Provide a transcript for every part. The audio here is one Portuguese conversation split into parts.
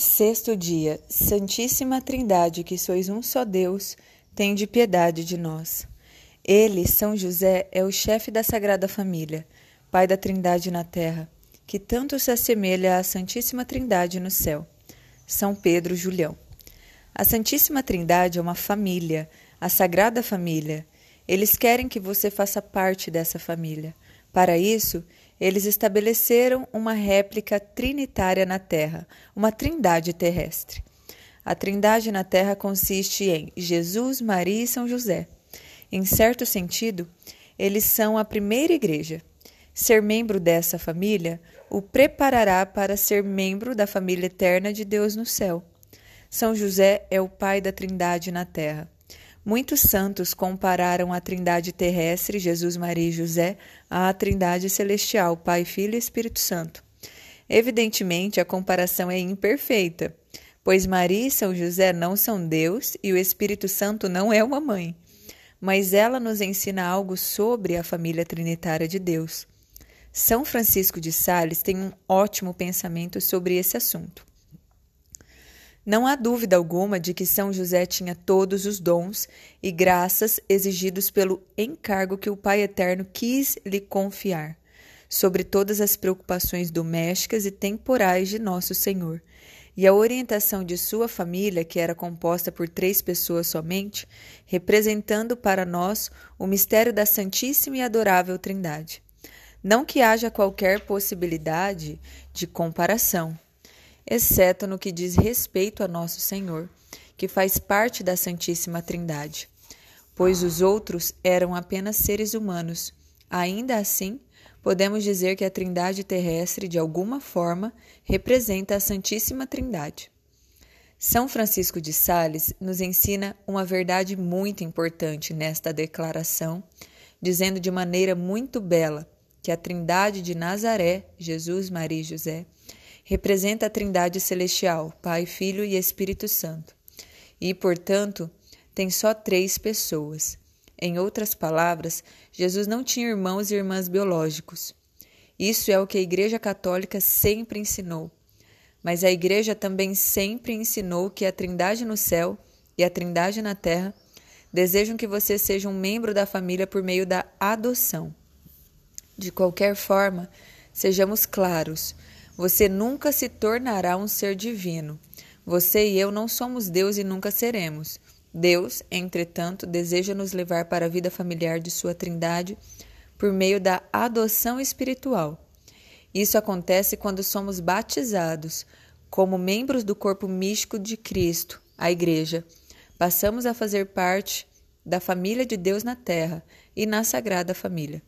Sexto dia, Santíssima Trindade, que sois um só Deus, tende piedade de nós. Ele, São José, é o chefe da Sagrada Família, Pai da Trindade na terra, que tanto se assemelha à Santíssima Trindade no céu. São Pedro Julião. A Santíssima Trindade é uma família, a Sagrada Família. Eles querem que você faça parte dessa família. Para isso, eles estabeleceram uma réplica trinitária na Terra, uma trindade terrestre. A trindade na Terra consiste em Jesus, Maria e São José. Em certo sentido, eles são a primeira igreja. Ser membro dessa família o preparará para ser membro da família eterna de Deus no céu. São José é o pai da Trindade na terra. Muitos santos compararam a trindade terrestre, Jesus, Maria e José, à trindade celestial, Pai, Filho e Espírito Santo. Evidentemente, a comparação é imperfeita, pois Maria e São José não são Deus e o Espírito Santo não é uma mãe. Mas ela nos ensina algo sobre a família trinitária de Deus. São Francisco de Sales tem um ótimo pensamento sobre esse assunto. Não há dúvida alguma de que São José tinha todos os dons e graças exigidos pelo encargo que o Pai Eterno quis lhe confiar, sobre todas as preocupações domésticas e temporais de Nosso Senhor. E a orientação de sua família, que era composta por três pessoas somente, representando para nós o mistério da Santíssima e Adorável Trindade. Não que haja qualquer possibilidade de comparação exceto no que diz respeito a Nosso Senhor, que faz parte da Santíssima Trindade, pois os outros eram apenas seres humanos. Ainda assim, podemos dizer que a Trindade terrestre, de alguma forma, representa a Santíssima Trindade. São Francisco de Sales nos ensina uma verdade muito importante nesta declaração, dizendo de maneira muito bela que a Trindade de Nazaré, Jesus, Maria e José, representa a Trindade Celestial, Pai, Filho e Espírito Santo. E, portanto, tem só três pessoas. Em outras palavras, Jesus não tinha irmãos e irmãs biológicos. Isso é o que a Igreja Católica sempre ensinou. Mas a Igreja também sempre ensinou que a Trindade no céu e a Trindade na terra desejam que você seja um membro da família por meio da adoção. De qualquer forma, sejamos claros: você nunca se tornará um ser divino. Você e eu não somos Deus e nunca seremos. Deus, entretanto, deseja nos levar para a vida familiar de Sua Trindade por meio da adoção espiritual. Isso acontece quando somos batizados como membros do corpo místico de Cristo, a Igreja, passamos a fazer parte da família de Deus na terra e na Sagrada Família.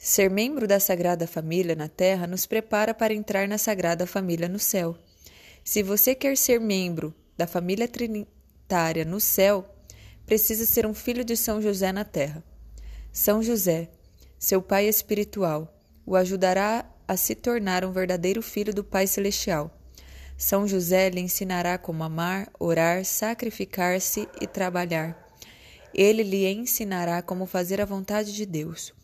Ser membro da Sagrada Família na terra nos prepara para entrar na Sagrada Família no céu. Se você quer ser membro da família trinitária no céu, precisa ser um filho de São José na terra. São José, seu pai espiritual, o ajudará a se tornar um verdadeiro filho do Pai Celestial. São José lhe ensinará como amar, orar, sacrificar-se e trabalhar. Ele lhe ensinará como fazer a vontade de Deus.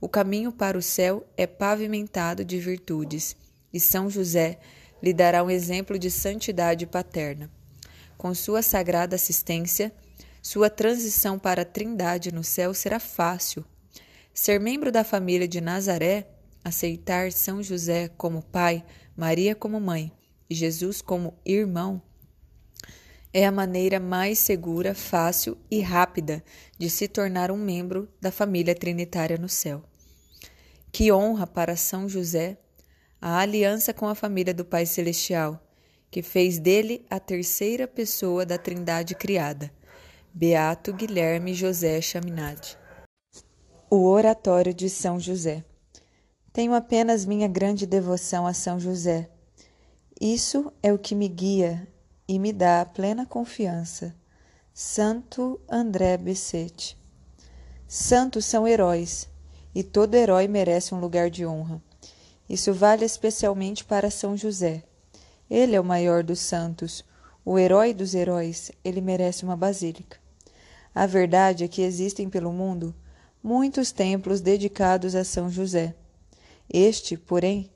O caminho para o céu é pavimentado de virtudes, e São José lhe dará um exemplo de santidade paterna. Com sua sagrada assistência, sua transição para a Trindade no céu será fácil. Ser membro da família de Nazaré aceitar São José como pai, Maria como mãe e Jesus como irmão é a maneira mais segura, fácil e rápida de se tornar um membro da família trinitária no céu. Que honra para São José a aliança com a família do Pai Celestial, que fez dele a terceira pessoa da Trindade criada. Beato Guilherme José Chaminade. O Oratório de São José. Tenho apenas minha grande devoção a São José. Isso é o que me guia e me dá plena confiança. Santo André Becete. Santos são heróis, e todo herói merece um lugar de honra. Isso vale especialmente para São José. Ele é o maior dos santos, o herói dos heróis, ele merece uma basílica. A verdade é que existem pelo mundo muitos templos dedicados a São José. Este, porém,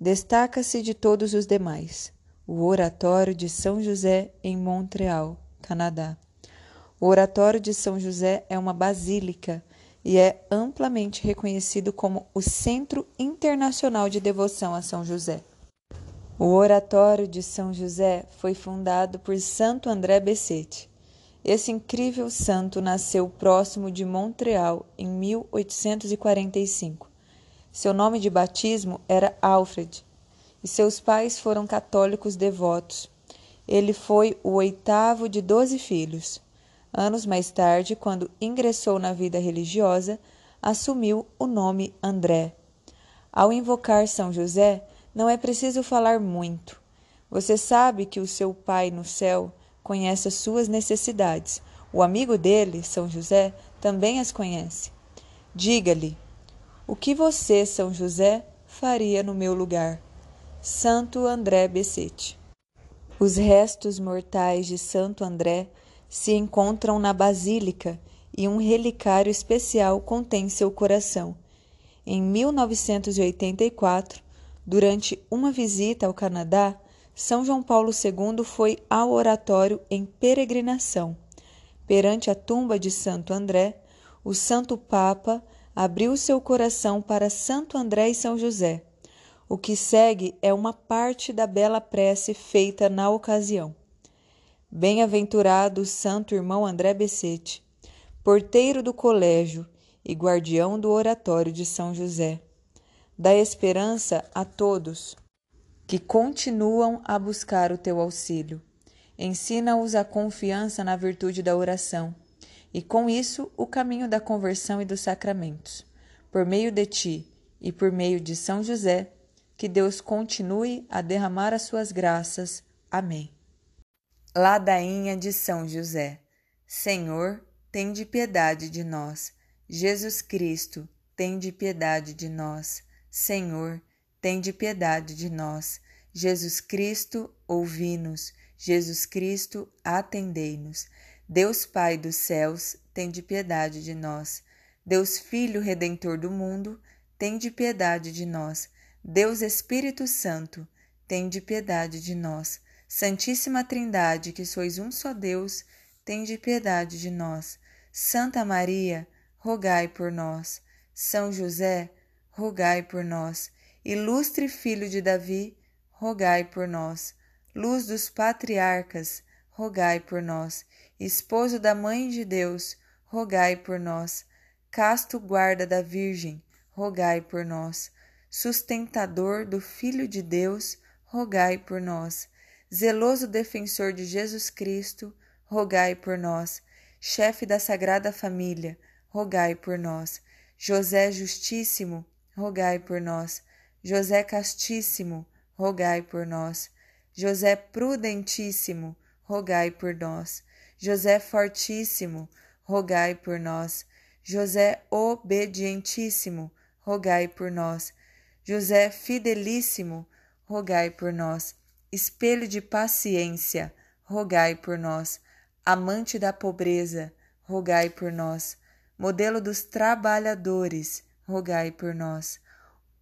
destaca-se de todos os demais, o Oratório de São José em Montreal, Canadá. O Oratório de São José é uma basílica e é amplamente reconhecido como o Centro Internacional de Devoção a São José. O Oratório de São José foi fundado por Santo André Becete. Esse incrível santo nasceu próximo de Montreal em 1845 seu nome de batismo era Alfred e seus pais foram católicos devotos. Ele foi o oitavo de doze filhos. Anos mais tarde, quando ingressou na vida religiosa, assumiu o nome André. Ao invocar São José, não é preciso falar muito. Você sabe que o seu Pai no céu conhece as suas necessidades. O amigo dele, São José, também as conhece. Diga-lhe: o que você, São José, faria no meu lugar? Santo André Becete. Os restos mortais de Santo André se encontram na Basílica e um relicário especial contém seu coração. Em 1984, durante uma visita ao Canadá, São João Paulo II foi ao oratório em peregrinação. Perante a tumba de Santo André, o Santo Papa abriu seu coração para Santo André e São José. O que segue é uma parte da bela prece feita na ocasião. Bem-aventurado santo irmão André Becete, porteiro do colégio e guardião do oratório de São José. Dá esperança a todos que continuam a buscar o teu auxílio. Ensina-os a confiança na virtude da oração e com isso o caminho da conversão e dos sacramentos. Por meio de ti e por meio de São José, que Deus continue a derramar as suas graças. Amém. Ladainha de São José. Senhor, tem de piedade de nós. Jesus Cristo, tem de piedade de nós. Senhor, tem de piedade de nós. Jesus Cristo, ouvi-nos. Jesus Cristo, atendei-nos. Deus Pai dos céus, tem de piedade de nós. Deus Filho Redentor do mundo, tem de piedade de nós. Deus Espírito Santo, tem de piedade de nós. Santíssima Trindade, que sois um só Deus, tem de piedade de nós. Santa Maria, rogai por nós. São José, rogai por nós. Ilustre Filho de Davi, rogai por nós. Luz dos patriarcas, rogai por nós esposo da Mãe de Deus, rogai por nós. Casto guarda da Virgem, rogai por nós. Sustentador do Filho de Deus, rogai por nós. Zeloso defensor de Jesus Cristo, rogai por nós. Chefe da Sagrada Família, rogai por nós. José Justíssimo, rogai por nós. José Castíssimo, rogai por nós. José Prudentíssimo, rogai por nós. José Fortíssimo, rogai por nós. José Obedientíssimo, rogai por nós. José Fidelíssimo, rogai por nós. Espelho de paciência, rogai por nós. Amante da pobreza, rogai por nós. Modelo dos trabalhadores, rogai por nós.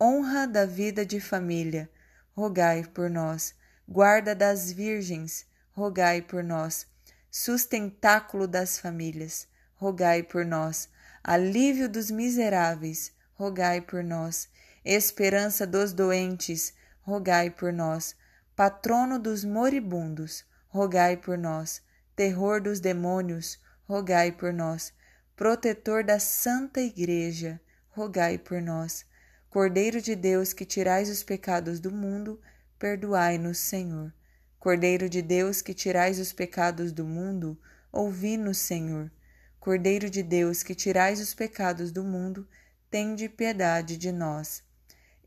Honra da vida de família, rogai por nós. Guarda das virgens, rogai por nós. Sustentáculo das famílias, rogai por nós. Alívio dos miseráveis, rogai por nós. Esperança dos doentes, rogai por nós. Patrono dos moribundos, rogai por nós. Terror dos demônios, rogai por nós. Protetor da Santa Igreja, rogai por nós. Cordeiro de Deus que tirais os pecados do mundo, perdoai-nos, Senhor. Cordeiro de Deus que tirais os pecados do mundo, ouvi-nos, Senhor. Cordeiro de Deus que tirais os pecados do mundo, tende piedade de nós.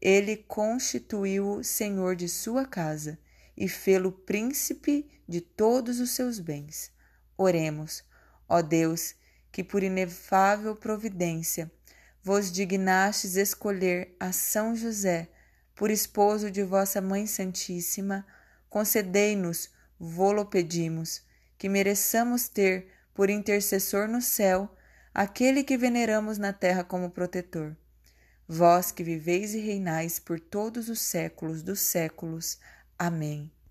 Ele constituiu-o senhor de sua casa e fê-lo príncipe de todos os seus bens. Oremos, ó Deus, que por inefável providência vos dignastes escolher a São José por esposo de vossa Mãe Santíssima, concedei-nos, vô-lo pedimos, que mereçamos ter por intercessor no céu aquele que veneramos na terra como protetor. Vós que viveis e reinais por todos os séculos dos séculos. Amém.